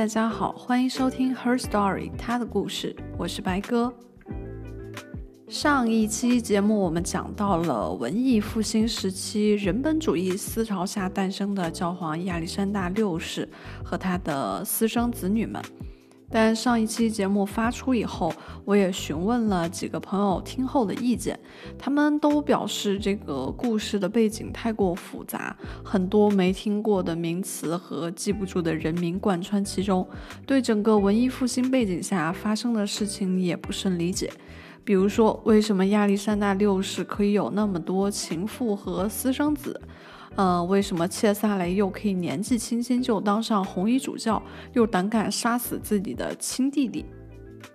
大家好，欢迎收听 Her Story，她的故事，我是白哥。上一期节目我们讲到了文艺复兴时期人本主义思潮下诞生的教皇亚历山大六世和他的私生子女们。但上一期节目发出以后，我也询问了几个朋友听后的意见，他们都表示这个故事的背景太过复杂，很多没听过的名词和记不住的人名贯穿其中，对整个文艺复兴背景下发生的事情也不甚理解。比如说，为什么亚历山大六世可以有那么多情妇和私生子？呃，为什么切萨雷又可以年纪轻轻就当上红衣主教，又胆敢杀死自己的亲弟弟？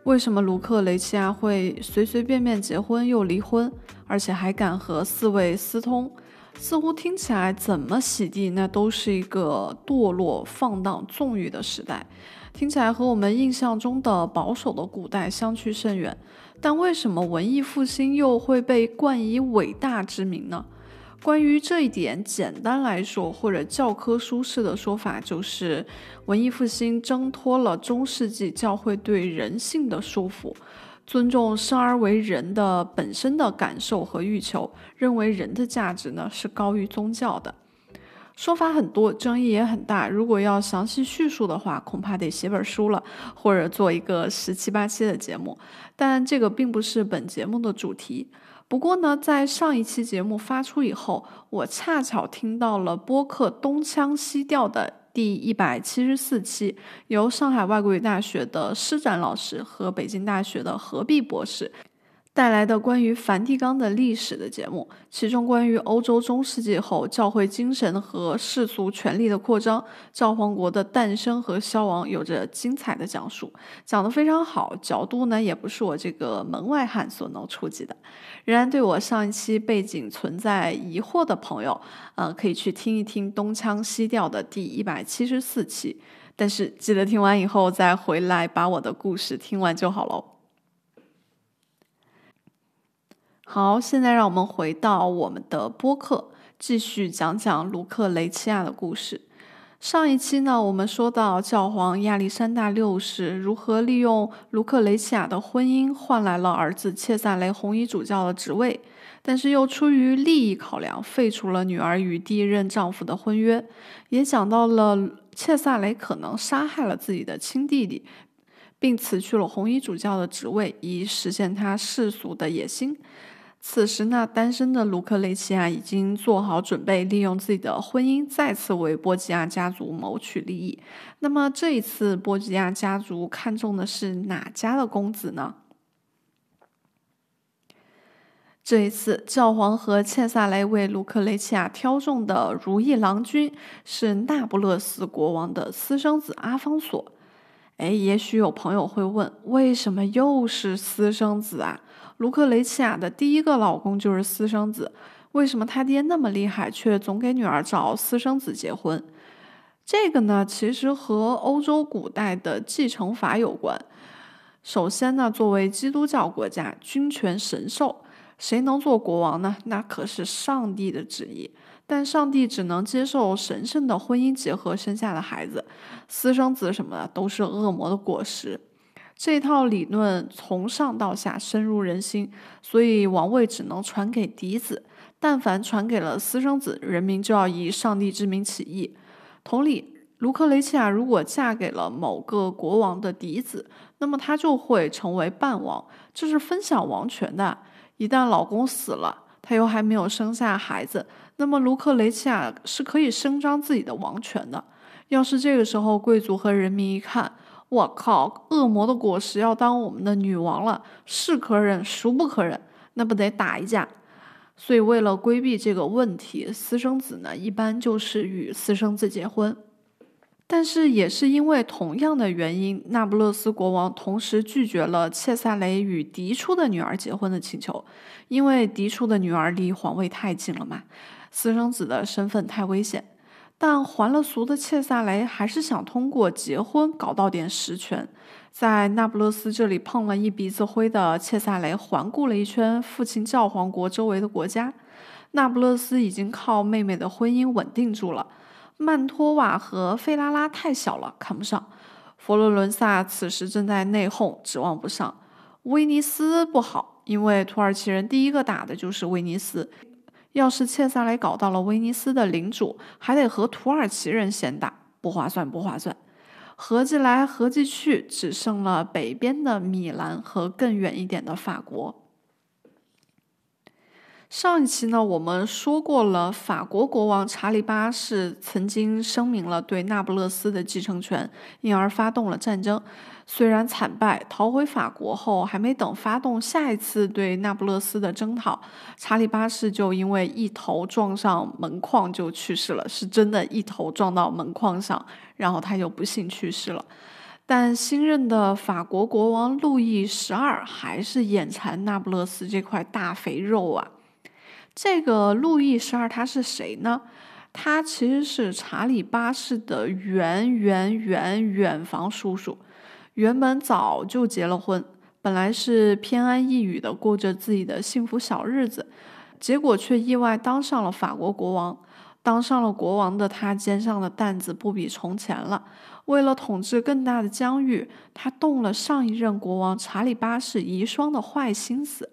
为什么卢克雷齐亚会随随便便结婚又离婚，而且还敢和四位私通？似乎听起来怎么洗地，那都是一个堕落、放荡、纵欲的时代，听起来和我们印象中的保守的古代相去甚远。但为什么文艺复兴又会被冠以伟大之名呢？关于这一点，简单来说，或者教科书式的说法，就是文艺复兴挣脱了中世纪教会对人性的束缚，尊重生而为人的本身的感受和欲求，认为人的价值呢是高于宗教的。说法很多，争议也很大。如果要详细叙述的话，恐怕得写本书了，或者做一个十七八期的节目。但这个并不是本节目的主题。不过呢，在上一期节目发出以后，我恰巧听到了播客东腔西调的第一百七十四期，由上海外国语大学的施展老师和北京大学的何必博士。带来的关于梵蒂冈的历史的节目，其中关于欧洲中世纪后教会精神和世俗权力的扩张、教皇国的诞生和消亡，有着精彩的讲述，讲得非常好。角度呢，也不是我这个门外汉所能触及的。仍然对我上一期背景存在疑惑的朋友，呃，可以去听一听东腔西调的第一百七十四期。但是记得听完以后再回来把我的故事听完就好喽。好，现在让我们回到我们的播客，继续讲讲卢克雷齐亚的故事。上一期呢，我们说到教皇亚历山大六世如何利用卢克雷齐亚的婚姻换来了儿子切萨雷红衣主教的职位，但是又出于利益考量废除了女儿与第一任丈夫的婚约。也讲到了切萨雷可能杀害了自己的亲弟弟，并辞去了红衣主教的职位，以实现他世俗的野心。此时呢，单身的卢克雷齐亚已经做好准备，利用自己的婚姻再次为波吉亚家族谋取利益。那么这一次，波吉亚家族看中的是哪家的公子呢？这一次，教皇和切萨雷为卢克雷齐亚挑中的如意郎君是那不勒斯国王的私生子阿方索。哎，也许有朋友会问，为什么又是私生子啊？卢克雷齐亚的第一个老公就是私生子，为什么他爹那么厉害，却总给女儿找私生子结婚？这个呢，其实和欧洲古代的继承法有关。首先呢，作为基督教国家，君权神授，谁能做国王呢？那可是上帝的旨意。但上帝只能接受神圣的婚姻结合生下的孩子，私生子什么的都是恶魔的果实。这套理论从上到下深入人心，所以王位只能传给嫡子。但凡传给了私生子，人民就要以上帝之名起义。同理，卢克雷齐亚如果嫁给了某个国王的嫡子，那么她就会成为半王，这是分享王权的。一旦老公死了，她又还没有生下孩子。那么卢克雷齐亚是可以声张自己的王权的。要是这个时候贵族和人民一看，我靠，恶魔的果实要当我们的女王了，是可忍，孰不可忍？那不得打一架？所以为了规避这个问题，私生子呢一般就是与私生子结婚。但是也是因为同样的原因，那不勒斯国王同时拒绝了切萨雷与嫡出的女儿结婚的请求，因为嫡出的女儿离皇位太近了嘛。私生子的身份太危险，但还了俗的切萨雷还是想通过结婚搞到点实权。在那不勒斯这里碰了一鼻子灰的切萨雷，环顾了一圈父亲教皇国周围的国家，那不勒斯已经靠妹妹的婚姻稳定住了。曼托瓦和费拉拉太小了，看不上。佛罗伦萨此时正在内讧，指望不上。威尼斯不好，因为土耳其人第一个打的就是威尼斯。要是切萨雷搞到了威尼斯的领主，还得和土耳其人先打，不划算，不划算。合计来合计去，只剩了北边的米兰和更远一点的法国。上一期呢，我们说过了，法国国王查理八世曾经声明了对那不勒斯的继承权，因而发动了战争。虽然惨败，逃回法国后，还没等发动下一次对那不勒斯的征讨，查理八世就因为一头撞上门框就去世了，是真的一头撞到门框上，然后他就不幸去世了。但新任的法国国王路易十二还是眼馋那不勒斯这块大肥肉啊。这个路易十二他是谁呢？他其实是查理八世的远远远远房叔叔，原本早就结了婚，本来是偏安一隅的过着自己的幸福小日子，结果却意外当上了法国国王。当上了国王的他，肩上的担子不比从前了。为了统治更大的疆域，他动了上一任国王查理八世遗孀的坏心思。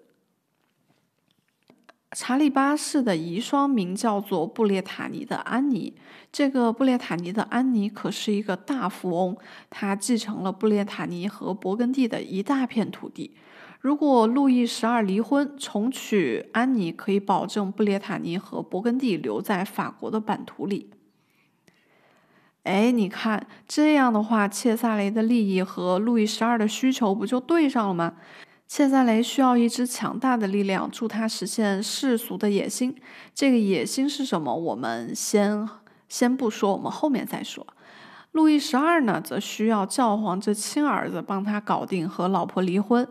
查理八世的遗孀名叫做布列塔尼的安妮。这个布列塔尼的安妮可是一个大富翁，她继承了布列塔尼和勃艮第的一大片土地。如果路易十二离婚重娶安妮，可以保证布列塔尼和勃艮第留在法国的版图里。哎，你看这样的话，切萨雷的利益和路易十二的需求不就对上了吗？切萨雷需要一支强大的力量助他实现世俗的野心。这个野心是什么？我们先先不说，我们后面再说。路易十二呢，则需要教皇这亲儿子帮他搞定和老婆离婚，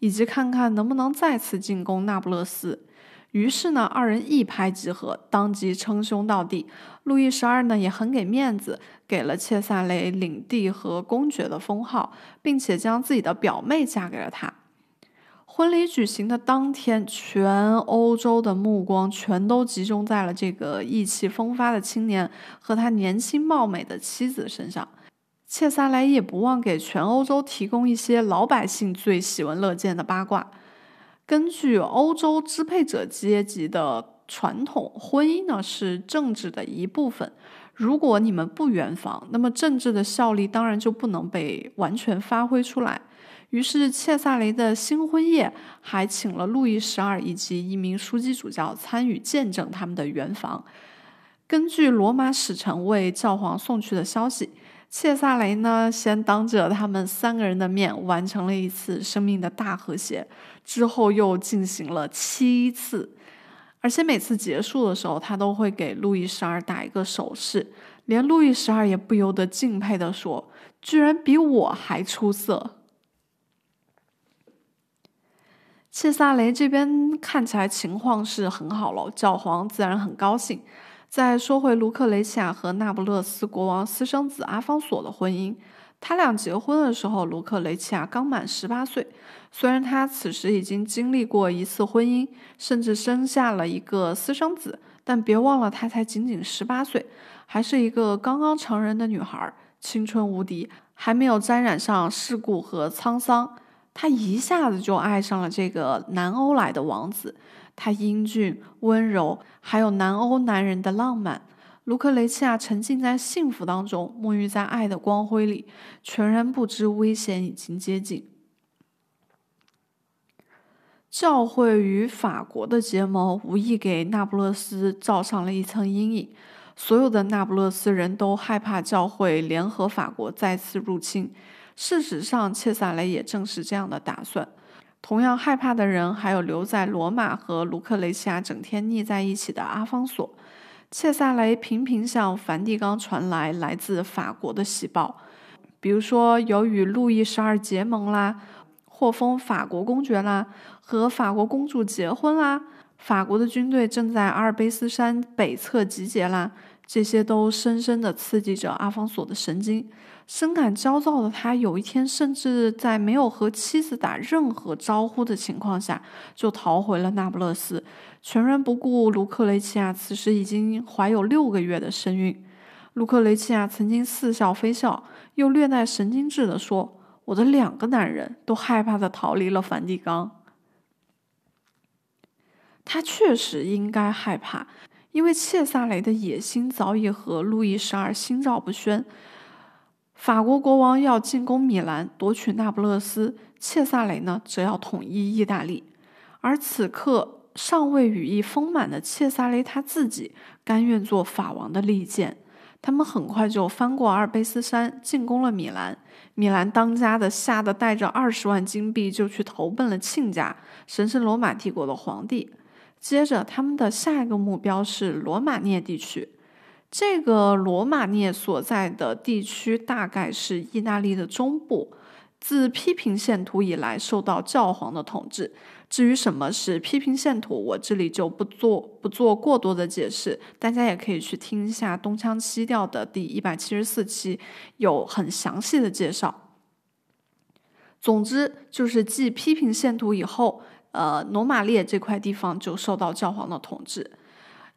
以及看看能不能再次进攻那不勒斯。于是呢，二人一拍即合，当即称兄道弟。路易十二呢，也很给面子，给了切萨雷领地和公爵的封号，并且将自己的表妹嫁给了他。婚礼举行的当天，全欧洲的目光全都集中在了这个意气风发的青年和他年轻貌美的妻子身上。切萨莱也不忘给全欧洲提供一些老百姓最喜闻乐见的八卦。根据欧洲支配者阶级的传统，婚姻呢是政治的一部分。如果你们不圆房，那么政治的效力当然就不能被完全发挥出来。于是，切萨雷的新婚夜还请了路易十二以及一名枢机主教参与见证他们的圆房。根据罗马使臣为教皇送去的消息，切萨雷呢先当着他们三个人的面完成了一次生命的大和谐，之后又进行了七次，而且每次结束的时候，他都会给路易十二打一个手势，连路易十二也不由得敬佩地说：“居然比我还出色。”切萨雷这边看起来情况是很好了，教皇自然很高兴。再说回卢克雷齐亚和那不勒斯国王私生子阿方索的婚姻，他俩结婚的时候，卢克雷齐亚刚满十八岁。虽然他此时已经经历过一次婚姻，甚至生下了一个私生子，但别忘了，他才仅仅十八岁，还是一个刚刚成人的女孩，青春无敌，还没有沾染上世故和沧桑。他一下子就爱上了这个南欧来的王子，他英俊温柔，还有南欧男人的浪漫。卢克雷齐亚沉浸在幸福当中，沐浴在爱的光辉里，全然不知危险已经接近。教会与法国的结盟，无意给那不勒斯罩上了一层阴影。所有的那不勒斯人都害怕教会联合法国再次入侵。事实上，切萨雷也正是这样的打算。同样害怕的人还有留在罗马和卢克雷西亚整天腻在一起的阿方索。切萨雷频频向梵蒂冈传来来自法国的喜报，比如说有与路易十二结盟啦，获封法国公爵啦，和法国公主结婚啦，法国的军队正在阿尔卑斯山北侧集结啦。这些都深深地刺激着阿方索的神经。深感焦躁的他，有一天甚至在没有和妻子打任何招呼的情况下，就逃回了那不勒斯，全然不顾卢克雷齐亚此时已经怀有六个月的身孕。卢克雷齐亚曾经似笑非笑，又略带神经质地说：“我的两个男人都害怕的逃离了梵蒂冈。”他确实应该害怕，因为切萨雷的野心早已和路易十二心照不宣。法国国王要进攻米兰，夺取那不勒斯；切萨雷呢，则要统一意大利。而此刻尚未羽翼丰满的切萨雷他自己，甘愿做法王的利剑。他们很快就翻过阿尔卑斯山，进攻了米兰。米兰当家的吓得带着二十万金币就去投奔了亲家神圣罗马帝国的皇帝。接着，他们的下一个目标是罗马涅地区。这个罗马涅所在的地区大概是意大利的中部。自批评线图以来，受到教皇的统治。至于什么是批评线图，我这里就不做不做过多的解释，大家也可以去听一下东腔西调的第一百七十四期，有很详细的介绍。总之，就是继批评线图以后，呃，罗马列这块地方就受到教皇的统治。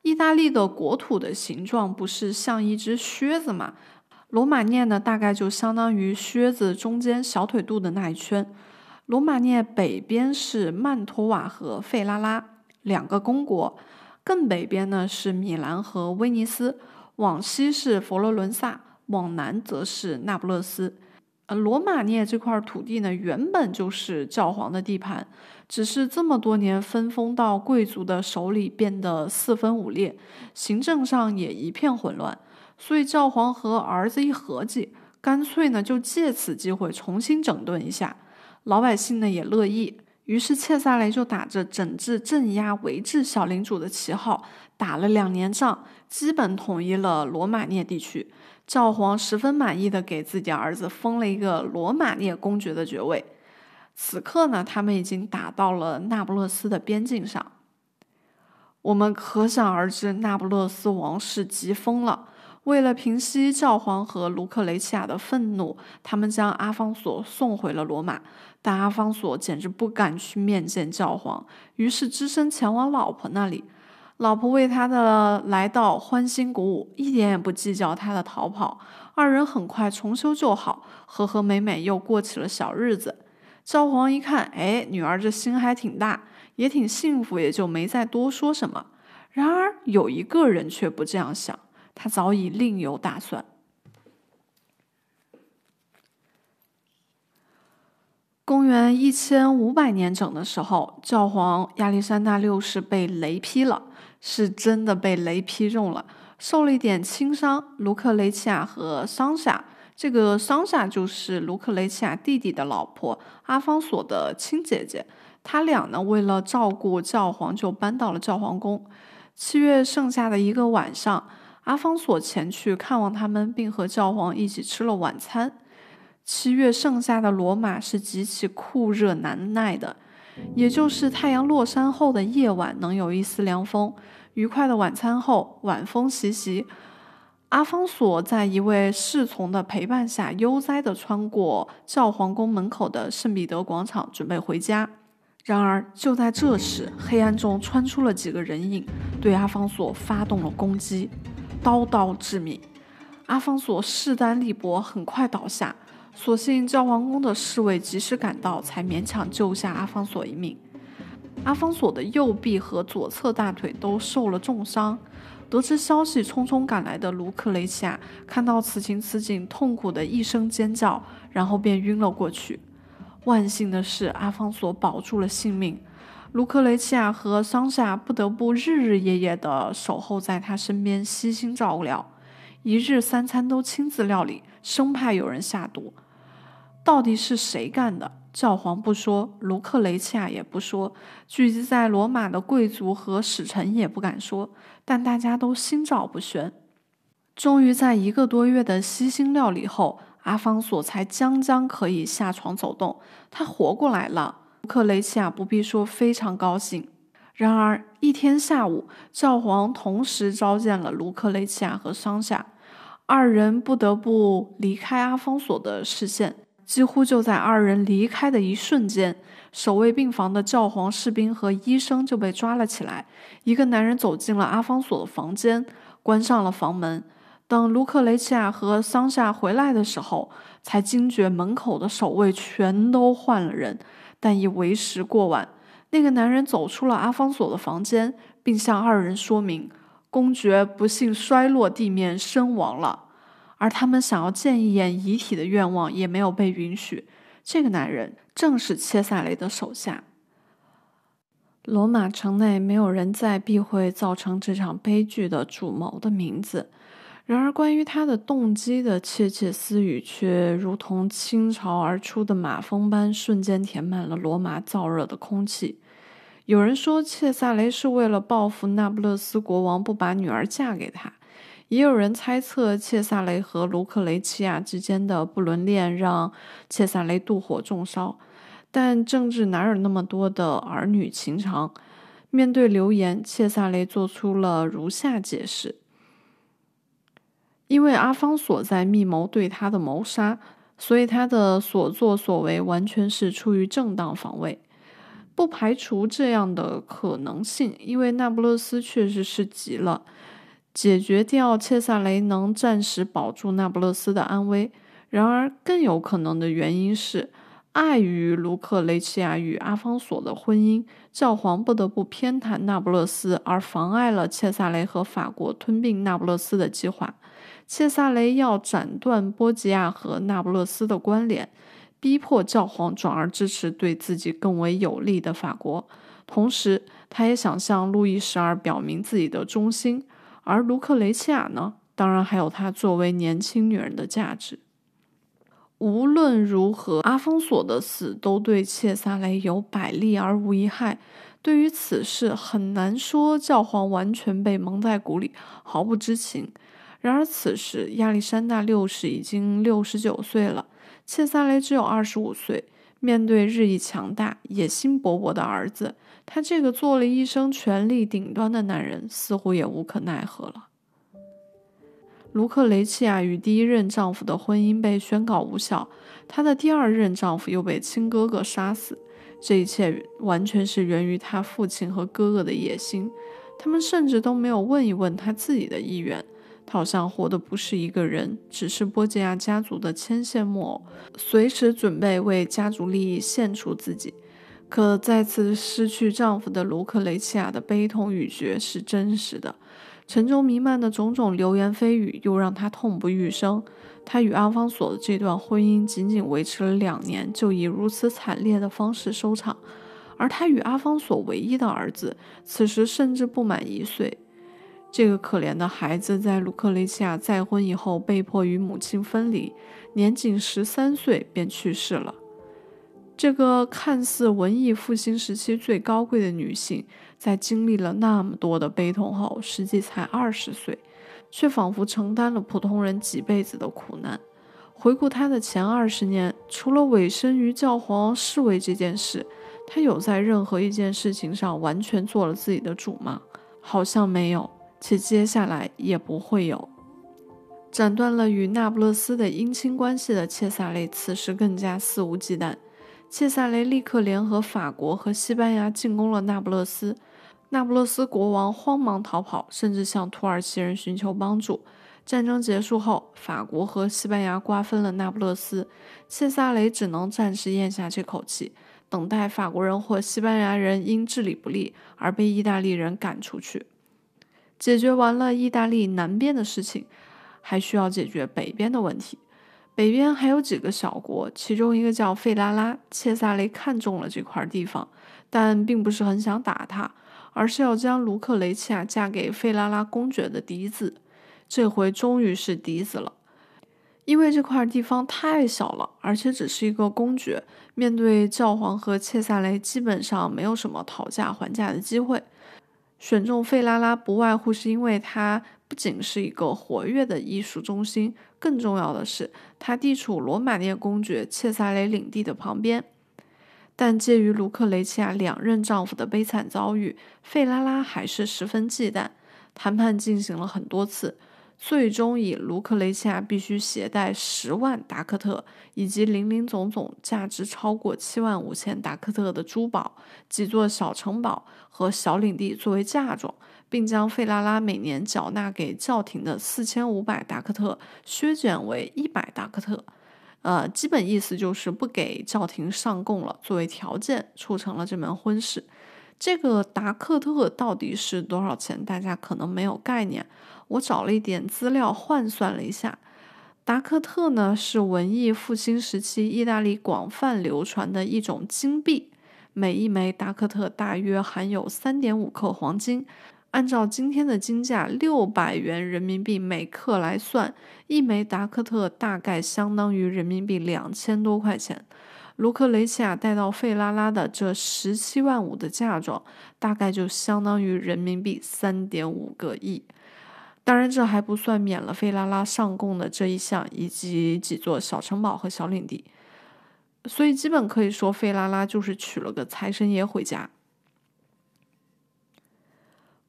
意大利的国土的形状不是像一只靴子吗？罗马涅呢，大概就相当于靴子中间小腿肚的那一圈。罗马涅北边是曼托瓦和费拉拉两个公国，更北边呢是米兰和威尼斯，往西是佛罗伦萨，往南则是那不勒斯。呃，罗马涅这块土地呢，原本就是教皇的地盘，只是这么多年分封到贵族的手里，变得四分五裂，行政上也一片混乱。所以教皇和儿子一合计，干脆呢就借此机会重新整顿一下。老百姓呢也乐意，于是切萨雷就打着整治、镇压、维治小领主的旗号，打了两年仗，基本统一了罗马涅地区。教皇十分满意的给自己儿子封了一个罗马涅公爵的爵位。此刻呢，他们已经打到了那不勒斯的边境上。我们可想而知，那不勒斯王室急疯了。为了平息教皇和卢克雷齐亚的愤怒，他们将阿方索送回了罗马。但阿方索简直不敢去面见教皇，于是只身前往老婆那里。老婆为他的来到欢欣鼓舞，一点也不计较他的逃跑。二人很快重修旧好，和和美美又过起了小日子。教皇一看，哎，女儿这心还挺大，也挺幸福，也就没再多说什么。然而有一个人却不这样想，他早已另有打算。公元一千五百年整的时候，教皇亚历山大六世被雷劈了，是真的被雷劈中了，受了一点轻伤。卢克雷齐亚和桑夏，这个桑夏就是卢克雷齐亚弟弟的老婆，阿方索的亲姐姐。他俩呢，为了照顾教皇，就搬到了教皇宫。七月剩下的一个晚上，阿方索前去看望他们，并和教皇一起吃了晚餐。七月盛夏的罗马是极其酷热难耐的，也就是太阳落山后的夜晚能有一丝凉风。愉快的晚餐后，晚风习习，阿方索在一位侍从的陪伴下，悠哉地穿过教皇宫门口的圣彼得广场，准备回家。然而，就在这时，黑暗中窜出了几个人影，对阿方索发动了攻击，刀刀致命。阿方索势单力薄，很快倒下。所幸教皇宫的侍卫及时赶到，才勉强救下阿方索一命。阿方索的右臂和左侧大腿都受了重伤。得知消息，匆匆赶来的卢克雷齐亚看到此情此景，痛苦的一声尖叫，然后便晕了过去。万幸的是，阿方索保住了性命。卢克雷齐亚和桑夏不得不日日夜夜地守候在他身边，悉心照料，一日三餐都亲自料理，生怕有人下毒。到底是谁干的？教皇不说，卢克雷齐亚也不说，聚集在罗马的贵族和使臣也不敢说，但大家都心照不宣。终于在一个多月的悉心料理后，阿方索才将将可以下床走动，他活过来了。卢克雷齐亚不必说，非常高兴。然而一天下午，教皇同时召见了卢克雷齐亚和桑夏，二人不得不离开阿方索的视线。几乎就在二人离开的一瞬间，守卫病房的教皇士兵和医生就被抓了起来。一个男人走进了阿方索的房间，关上了房门。等卢克雷齐亚和桑夏回来的时候，才惊觉门口的守卫全都换了人，但已为时过晚。那个男人走出了阿方索的房间，并向二人说明，公爵不幸摔落地面身亡了，而他们想要见一眼遗体的愿望也没有被允许。这个男人正是切萨雷的手下。罗马城内没有人再避讳造成这场悲剧的主谋的名字。然而，关于他的动机的窃窃私语却如同倾巢而出的马蜂般，瞬间填满了罗马燥热的空气。有人说，切萨雷是为了报复那不勒斯国王不把女儿嫁给他；也有人猜测，切萨雷和卢克雷齐亚之间的不伦恋让切萨雷妒火中烧。但政治哪有那么多的儿女情长？面对流言，切萨雷做出了如下解释。因为阿方索在密谋对他的谋杀，所以他的所作所为完全是出于正当防卫。不排除这样的可能性，因为那不勒斯确实是急了，解决掉切萨雷能暂时保住那不勒斯的安危。然而，更有可能的原因是，碍于卢克雷齐亚与阿方索的婚姻，教皇不得不偏袒那不勒斯，而妨碍了切萨雷和法国吞并那不勒斯的计划。切萨雷要斩断波吉亚和那不勒斯的关联，逼迫教皇转而支持对自己更为有利的法国。同时，他也想向路易十二表明自己的忠心。而卢克雷齐亚呢？当然还有他作为年轻女人的价值。无论如何，阿方索的死都对切萨雷有百利而无一害。对于此事，很难说教皇完全被蒙在鼓里，毫不知情。然而，此时亚历山大六世已经六十九岁了，切萨雷只有二十五岁。面对日益强大、野心勃勃的儿子，他这个做了一生权力顶端的男人，似乎也无可奈何了。卢克雷齐亚与第一任丈夫的婚姻被宣告无效，她的第二任丈夫又被亲哥哥杀死。这一切完全是源于他父亲和哥哥的野心，他们甚至都没有问一问他自己的意愿。好像活的不是一个人，只是波吉亚家族的牵线木偶，随时准备为家族利益献出自己。可再次失去丈夫的卢克雷齐亚的悲痛欲绝是真实的，城中弥漫的种种流言蜚语又让他痛不欲生。他与阿方索的这段婚姻仅仅维持了两年，就以如此惨烈的方式收场，而他与阿方索唯一的儿子此时甚至不满一岁。这个可怜的孩子在卢克雷齐亚再婚以后，被迫与母亲分离，年仅十三岁便去世了。这个看似文艺复兴时期最高贵的女性，在经历了那么多的悲痛后，实际才二十岁，却仿佛承担了普通人几辈子的苦难。回顾她的前二十年，除了委身于教皇侍卫这件事，她有在任何一件事情上完全做了自己的主吗？好像没有。且接下来也不会有。斩断了与那不勒斯的姻亲关系的切萨雷，此时更加肆无忌惮。切萨雷立刻联合法国和西班牙进攻了那不勒斯。那不勒斯国王慌忙逃跑，甚至向土耳其人寻求帮助。战争结束后，法国和西班牙瓜分了那不勒斯，切萨雷只能暂时咽下这口气，等待法国人或西班牙人因治理不力而被意大利人赶出去。解决完了意大利南边的事情，还需要解决北边的问题。北边还有几个小国，其中一个叫费拉拉。切萨雷看中了这块地方，但并不是很想打他，而是要将卢克雷齐亚嫁给费拉拉公爵的嫡子。这回终于是嫡子了，因为这块地方太小了，而且只是一个公爵，面对教皇和切萨雷，基本上没有什么讨价还价的机会。选中费拉拉，不外乎是因为它不仅是一个活跃的艺术中心，更重要的是，它地处罗马涅公爵切萨雷领地的旁边。但介于卢克雷齐亚两任丈夫的悲惨遭遇，费拉拉还是十分忌惮。谈判进行了很多次，最终以卢克雷西亚必须携带十万达克特以及林林总总价值超过七万五千达克特的珠宝、几座小城堡和小领地作为嫁妆，并将费拉拉每年缴纳给教廷的四千五百达克特削减为一百达克特。呃，基本意思就是不给教廷上供了，作为条件促成了这门婚事。这个达克特到底是多少钱？大家可能没有概念。我找了一点资料换算了一下，达克特呢是文艺复兴时期意大利广泛流传的一种金币，每一枚达克特大约含有三点五克黄金。按照今天的金价六百元人民币每克来算，一枚达克特大概相当于人民币两千多块钱。卢克雷齐亚带到费拉拉的这十七万五的嫁妆，大概就相当于人民币三点五个亿。当然，这还不算免了费拉拉上贡的这一项，以及几座小城堡和小领地。所以，基本可以说，费拉拉就是娶了个财神爷回家。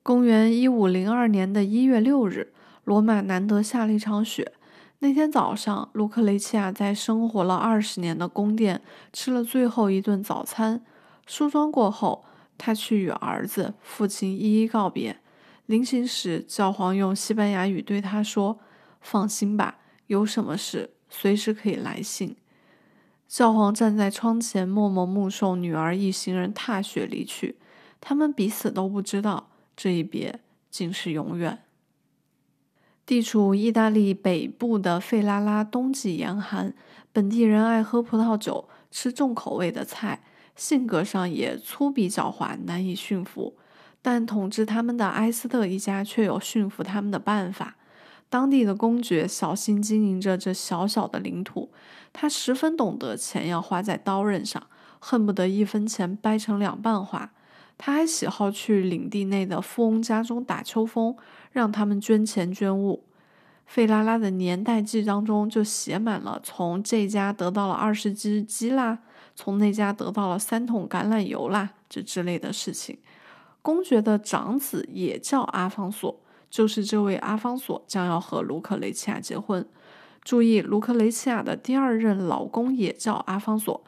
公元一五零二年的一月六日，罗马难得下了一场雪。那天早上，卢克雷齐亚在生活了二十年的宫殿吃了最后一顿早餐。梳妆过后，他去与儿子、父亲一一告别。临行时，教皇用西班牙语对他说：“放心吧，有什么事随时可以来信。”教皇站在窗前，默默目送女儿一行人踏雪离去。他们彼此都不知道。这一别竟是永远。地处意大利北部的费拉拉冬季严寒，本地人爱喝葡萄酒，吃重口味的菜，性格上也粗鄙狡猾，难以驯服。但统治他们的埃斯特一家却有驯服他们的办法。当地的公爵小心经营着这小小的领土，他十分懂得钱要花在刀刃上，恨不得一分钱掰成两半花。他还喜好去领地内的富翁家中打秋风，让他们捐钱捐物。费拉拉的年代记当中就写满了从这家得到了二十只鸡啦，从那家得到了三桶橄榄油啦，这之类的事情。公爵的长子也叫阿方索，就是这位阿方索将要和卢克雷齐亚结婚。注意，卢克雷齐亚的第二任老公也叫阿方索，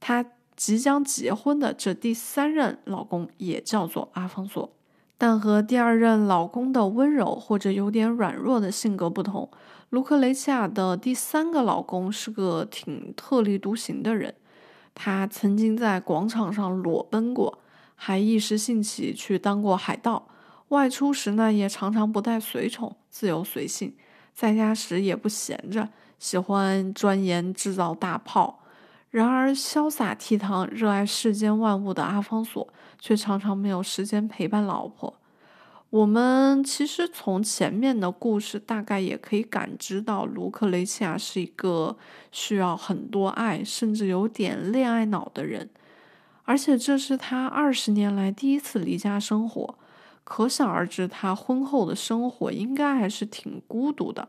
他。即将结婚的这第三任老公也叫做阿方索，但和第二任老公的温柔或者有点软弱的性格不同，卢克雷齐亚的第三个老公是个挺特立独行的人。他曾经在广场上裸奔过，还一时兴起去当过海盗。外出时呢，也常常不带随从，自由随性。在家时也不闲着，喜欢钻研制造大炮。然而，潇洒倜傥、热爱世间万物的阿方索，却常常没有时间陪伴老婆。我们其实从前面的故事大概也可以感知到，卢克雷齐亚是一个需要很多爱，甚至有点恋爱脑的人。而且，这是他二十年来第一次离家生活，可想而知，他婚后的生活应该还是挺孤独的。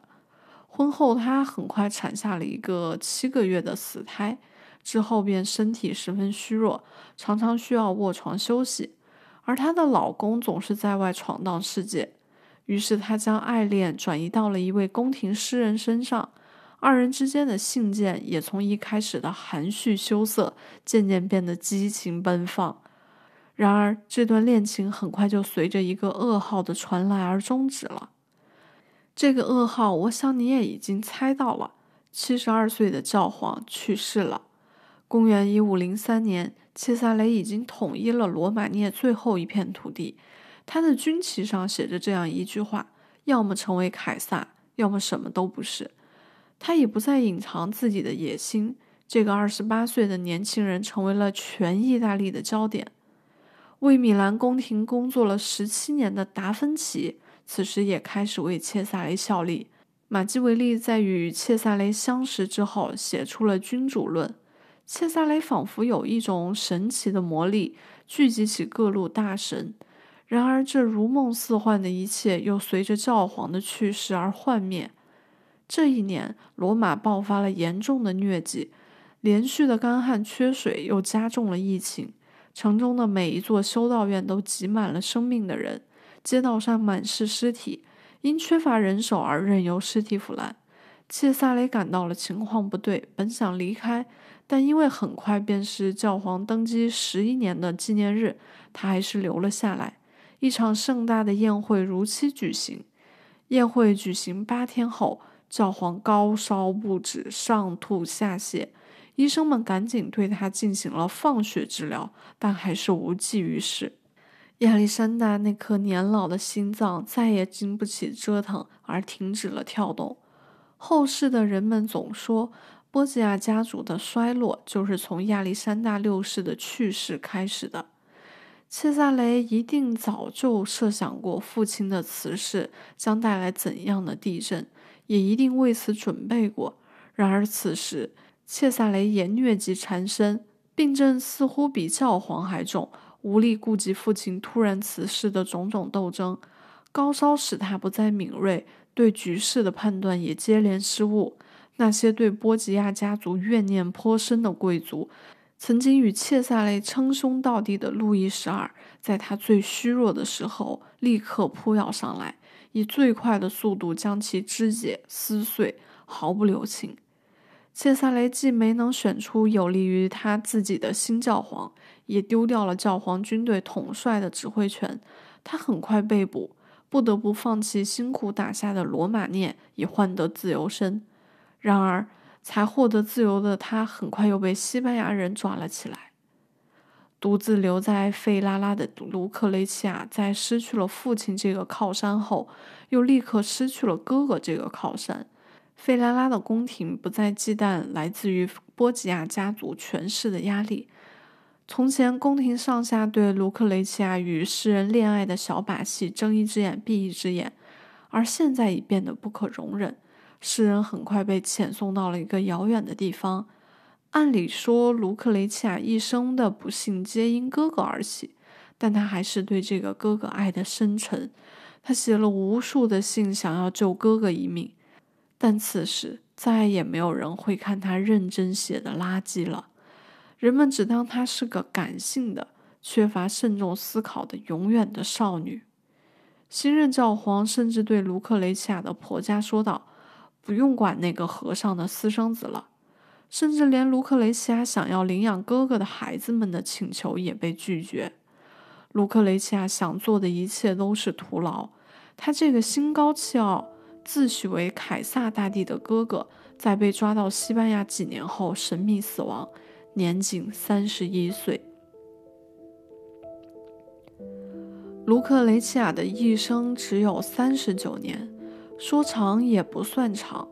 婚后，他很快产下了一个七个月的死胎。之后便身体十分虚弱，常常需要卧床休息，而她的老公总是在外闯荡世界。于是她将爱恋转移到了一位宫廷诗人身上，二人之间的信件也从一开始的含蓄羞涩，渐渐变得激情奔放。然而，这段恋情很快就随着一个噩耗的传来而终止了。这个噩耗，我想你也已经猜到了：七十二岁的教皇去世了。公元一五零三年，切萨雷已经统一了罗马涅最后一片土地。他的军旗上写着这样一句话：“要么成为凯撒，要么什么都不是。”他也不再隐藏自己的野心。这个二十八岁的年轻人成为了全意大利的焦点。为米兰宫廷工作了十七年的达芬奇，此时也开始为切萨雷效力。马基维利在与切萨雷相识之后，写出了《君主论》。切萨雷仿佛有一种神奇的魔力，聚集起各路大神。然而，这如梦似幻的一切又随着教皇的去世而幻灭。这一年，罗马爆发了严重的疟疾，连续的干旱缺水又加重了疫情。城中的每一座修道院都挤满了生命的人，街道上满是尸体。因缺乏人手而任由尸体腐烂。切萨雷感到了情况不对，本想离开，但因为很快便是教皇登基十一年的纪念日，他还是留了下来。一场盛大的宴会如期举行。宴会举行八天后，教皇高烧不止，上吐下泻，医生们赶紧对他进行了放血治疗，但还是无济于事。亚历山大那颗年老的心脏再也经不起折腾，而停止了跳动。后世的人们总说，波吉亚家族的衰落就是从亚历山大六世的去世开始的。切萨雷一定早就设想过父亲的辞世将带来怎样的地震，也一定为此准备过。然而此时，切萨雷也疟疾缠身，病症似乎比教皇还重，无力顾及父亲突然辞世的种种斗争。高烧使他不再敏锐。对局势的判断也接连失误。那些对波吉亚家族怨念颇深的贵族，曾经与切萨雷称兄道弟的路易十二，在他最虚弱的时候，立刻扑咬上来，以最快的速度将其肢解撕碎，毫不留情。切萨雷既没能选出有利于他自己的新教皇，也丢掉了教皇军队统帅的指挥权。他很快被捕。不得不放弃辛苦打下的罗马涅，以换得自由身。然而，才获得自由的他，很快又被西班牙人抓了起来。独自留在费拉拉的卢克雷齐亚，在失去了父亲这个靠山后，又立刻失去了哥哥这个靠山。费拉拉的宫廷不再忌惮来自于波吉亚家族权势的压力。从前，宫廷上下对卢克雷齐亚与诗人恋爱的小把戏睁一只眼闭一只眼，而现在已变得不可容忍。诗人很快被遣送到了一个遥远的地方。按理说，卢克雷齐亚一生的不幸皆因哥哥而起，但他还是对这个哥哥爱得深沉。他写了无数的信，想要救哥哥一命，但此时再也没有人会看他认真写的垃圾了。人们只当她是个感性的、缺乏慎重思考的永远的少女。新任教皇甚至对卢克雷齐亚的婆家说道：“不用管那个和尚的私生子了。”甚至连卢克雷齐亚想要领养哥哥的孩子们的请求也被拒绝。卢克雷齐亚想做的一切都是徒劳。他这个心高气傲、自诩为凯撒大帝的哥哥，在被抓到西班牙几年后神秘死亡。年仅三十一岁，卢克雷齐亚的一生只有三十九年，说长也不算长，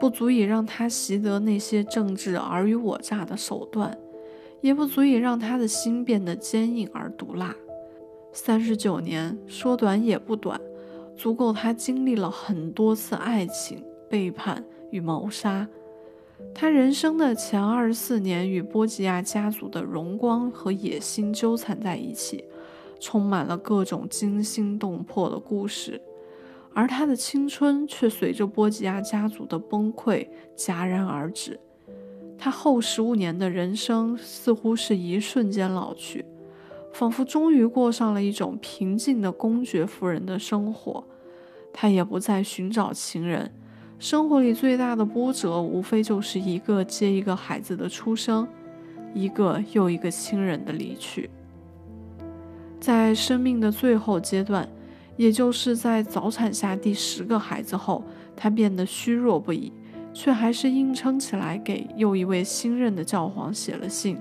不足以让他习得那些政治尔虞我诈的手段，也不足以让他的心变得坚硬而毒辣。三十九年说短也不短，足够他经历了很多次爱情背叛与谋杀。他人生的前二十四年与波吉亚家族的荣光和野心纠缠在一起，充满了各种惊心动魄的故事，而他的青春却随着波吉亚家族的崩溃戛然而止。他后十五年的人生似乎是一瞬间老去，仿佛终于过上了一种平静的公爵夫人的生活。他也不再寻找情人。生活里最大的波折，无非就是一个接一个孩子的出生，一个又一个亲人的离去。在生命的最后阶段，也就是在早产下第十个孩子后，他变得虚弱不已，却还是硬撑起来，给又一位新任的教皇写了信，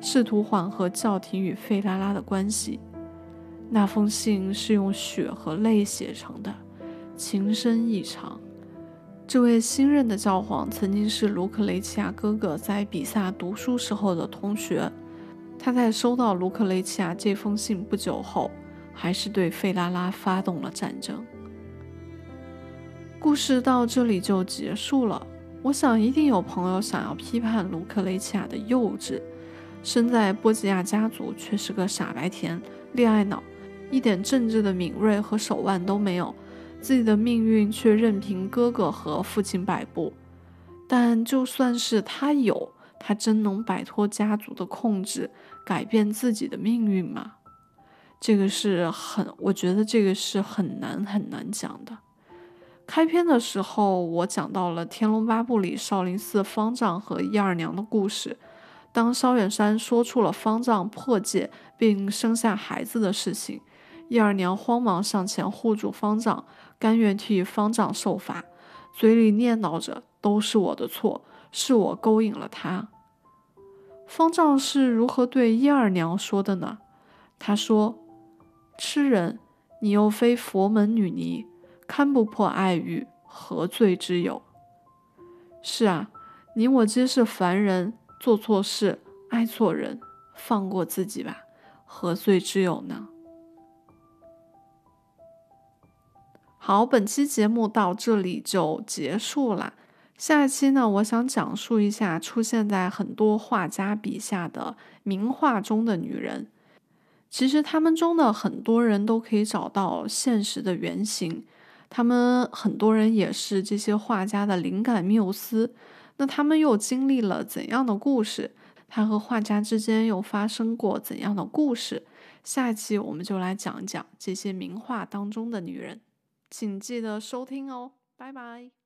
试图缓和教廷与费拉拉的关系。那封信是用血和泪写成的，情深意长。这位新任的教皇曾经是卢克雷齐亚哥哥在比萨读书时候的同学。他在收到卢克雷齐亚这封信不久后，还是对费拉拉发动了战争。故事到这里就结束了。我想，一定有朋友想要批判卢克雷齐亚的幼稚，身在波吉亚家族却是个傻白甜、恋爱脑，一点政治的敏锐和手腕都没有。自己的命运却任凭哥哥和父亲摆布，但就算是他有，他真能摆脱家族的控制，改变自己的命运吗？这个是很，我觉得这个是很难很难讲的。开篇的时候，我讲到了《天龙八部》里少林寺方丈和叶二娘的故事。当萧远山说出了方丈破戒并生下孩子的事情，叶二娘慌忙上前护住方丈，甘愿替方丈受罚，嘴里念叨着：“都是我的错，是我勾引了他。”方丈是如何对叶二娘说的呢？他说：“痴人，你又非佛门女尼，看不破爱欲，何罪之有？”是啊，你我皆是凡人。做错事，爱错人，放过自己吧，何罪之有呢？好，本期节目到这里就结束了。下一期呢，我想讲述一下出现在很多画家笔下的名画中的女人。其实他们中的很多人都可以找到现实的原型，他们很多人也是这些画家的灵感缪斯。那他们又经历了怎样的故事？他和画家之间又发生过怎样的故事？下期我们就来讲一讲这些名画当中的女人，请记得收听哦，拜拜。